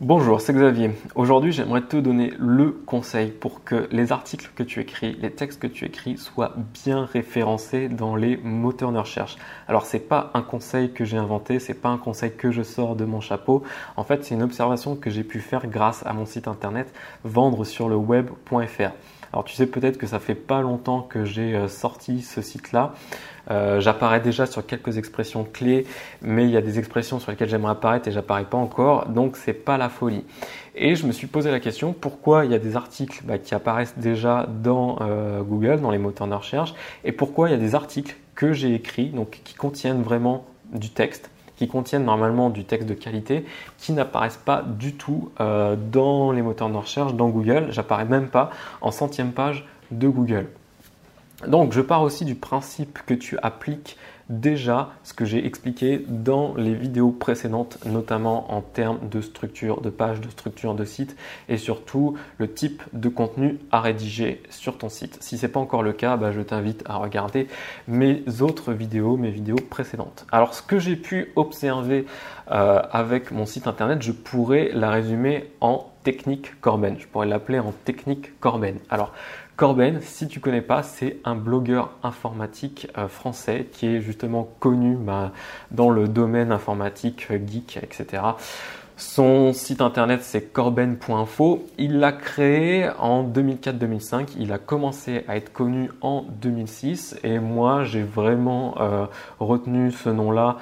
Bonjour, c'est Xavier. Aujourd'hui, j'aimerais te donner le conseil pour que les articles que tu écris, les textes que tu écris soient bien référencés dans les moteurs de recherche. Alors, c'est pas un conseil que j'ai inventé, c'est pas un conseil que je sors de mon chapeau. En fait, c'est une observation que j'ai pu faire grâce à mon site internet vendre sur le web.fr. Alors, tu sais peut-être que ça fait pas longtemps que j'ai euh, sorti ce site-là. Euh, j'apparais déjà sur quelques expressions clés, mais il y a des expressions sur lesquelles j'aimerais apparaître et j'apparais pas encore, donc c'est pas la folie. Et je me suis posé la question pourquoi il y a des articles bah, qui apparaissent déjà dans euh, Google, dans les moteurs de recherche, et pourquoi il y a des articles que j'ai écrits, donc qui contiennent vraiment du texte qui contiennent normalement du texte de qualité, qui n'apparaissent pas du tout euh, dans les moteurs de recherche, dans Google. J'apparais même pas en centième page de Google. Donc je pars aussi du principe que tu appliques déjà ce que j'ai expliqué dans les vidéos précédentes, notamment en termes de structure de page, de structure de site et surtout le type de contenu à rédiger sur ton site. Si ce n'est pas encore le cas, bah, je t'invite à regarder mes autres vidéos, mes vidéos précédentes. Alors ce que j'ai pu observer euh, avec mon site internet, je pourrais la résumer en technique Corben. Je pourrais l'appeler en technique Corben. Alors Corben, si tu connais pas, c'est un blogueur informatique euh, français qui est justement connu bah, dans le domaine informatique, euh, geek, etc. Son site internet c'est corben.info. Il l'a créé en 2004-2005. Il a commencé à être connu en 2006 et moi j'ai vraiment euh, retenu ce nom-là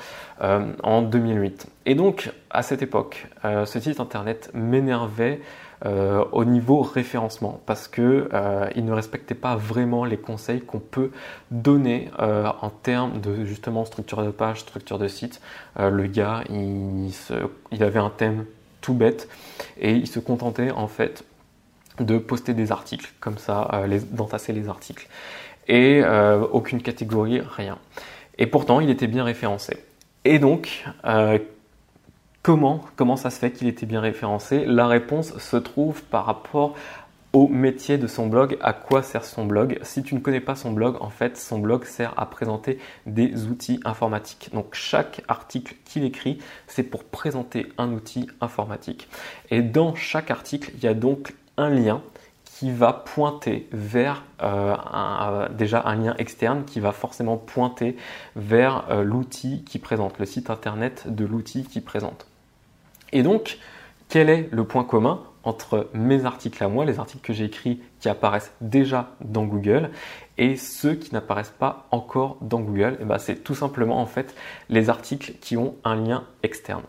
en 2008. Et donc à cette époque, ce site internet m'énervait euh, au niveau référencement parce que euh, ne respectait pas vraiment les conseils qu'on peut donner euh, en termes de justement structure de page, structure de site. le gars, il avait un thème tout bête et il se contentait en fait de poster des articles comme ça, d'entasser les articles et aucune catégorie, rien. Et pourtant, il était bien référencé. Et donc, Comment, comment ça se fait qu'il était bien référencé La réponse se trouve par rapport au métier de son blog, à quoi sert son blog? Si tu ne connais pas son blog, en fait, son blog sert à présenter des outils informatiques. Donc chaque article qu'il écrit, c'est pour présenter un outil informatique. Et dans chaque article, il y a donc un lien qui va pointer vers euh, déjà un lien externe qui va forcément pointer vers euh, l'outil qui présente, le site internet de l'outil qui présente. Et donc, quel est le point commun entre mes articles à moi, les articles que j'ai écrits qui apparaissent déjà dans Google, et ceux qui n'apparaissent pas encore dans Google? Eh ben, C'est tout simplement en fait les articles qui ont un lien externe.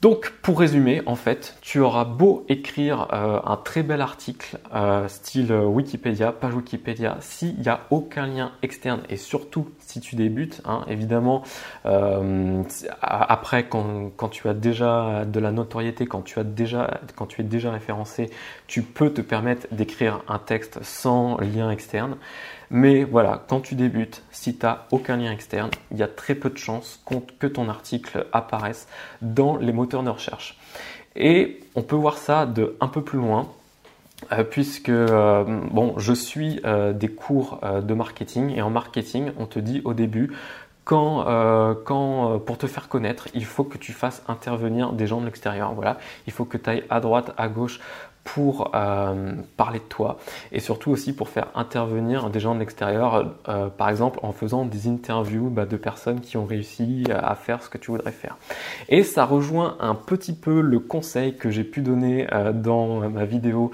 Donc, pour résumer, en fait, tu auras beau écrire euh, un très bel article euh, style euh, Wikipédia, page Wikipédia, s'il n'y a aucun lien externe et surtout si tu débutes, hein, évidemment, après quand, quand, tu as déjà de la notoriété, quand tu as déjà, quand tu es déjà référencé, tu peux te permettre d'écrire un texte sans lien externe. Mais voilà, quand tu débutes, si tu n'as aucun lien externe, il y a très peu de chances que ton article apparaisse dans les moteurs de recherche. Et on peut voir ça de un peu plus loin, euh, puisque euh, bon, je suis euh, des cours de marketing et en marketing, on te dit au début quand, quand pour te faire connaître, il faut que tu fasses intervenir des gens de l'extérieur. Voilà, il faut que tu ailles à droite, à gauche pour euh, parler de toi et surtout aussi pour faire intervenir des gens de l'extérieur, euh, par exemple en faisant des interviews bah, de personnes qui ont réussi à faire ce que tu voudrais faire. Et ça rejoint un petit peu le conseil que j'ai pu donner euh, dans ma vidéo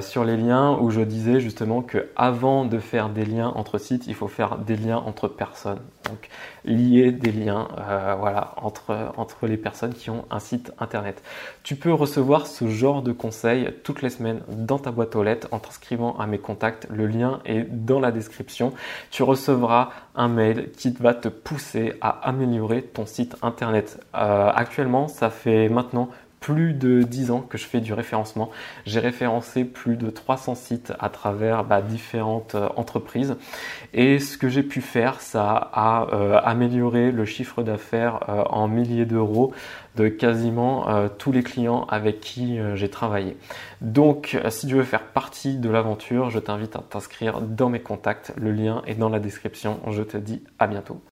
sur les liens où je disais justement que avant de faire des liens entre sites, il faut faire des liens entre personnes. Donc lier des liens voilà, entre, entre les personnes qui ont un site internet. Tu peux recevoir ce genre de conseils toutes les semaines dans ta boîte aux lettres en t'inscrivant à mes contacts. Le lien est dans la description. Tu recevras un mail qui va te pousser à améliorer ton site internet. Euh, actuellement, ça fait maintenant plus de 10 ans que je fais du référencement. J'ai référencé plus de 300 sites à travers bah, différentes euh, entreprises. Et ce que j'ai pu faire, ça a euh, amélioré le chiffre d'affaires euh, en milliers d'euros de quasiment tous les clients avec qui j'ai travaillé. Donc, si tu veux faire partie de l'aventure, je t'invite à t'inscrire dans mes contacts. Le lien est dans la description. Je te dis à bientôt.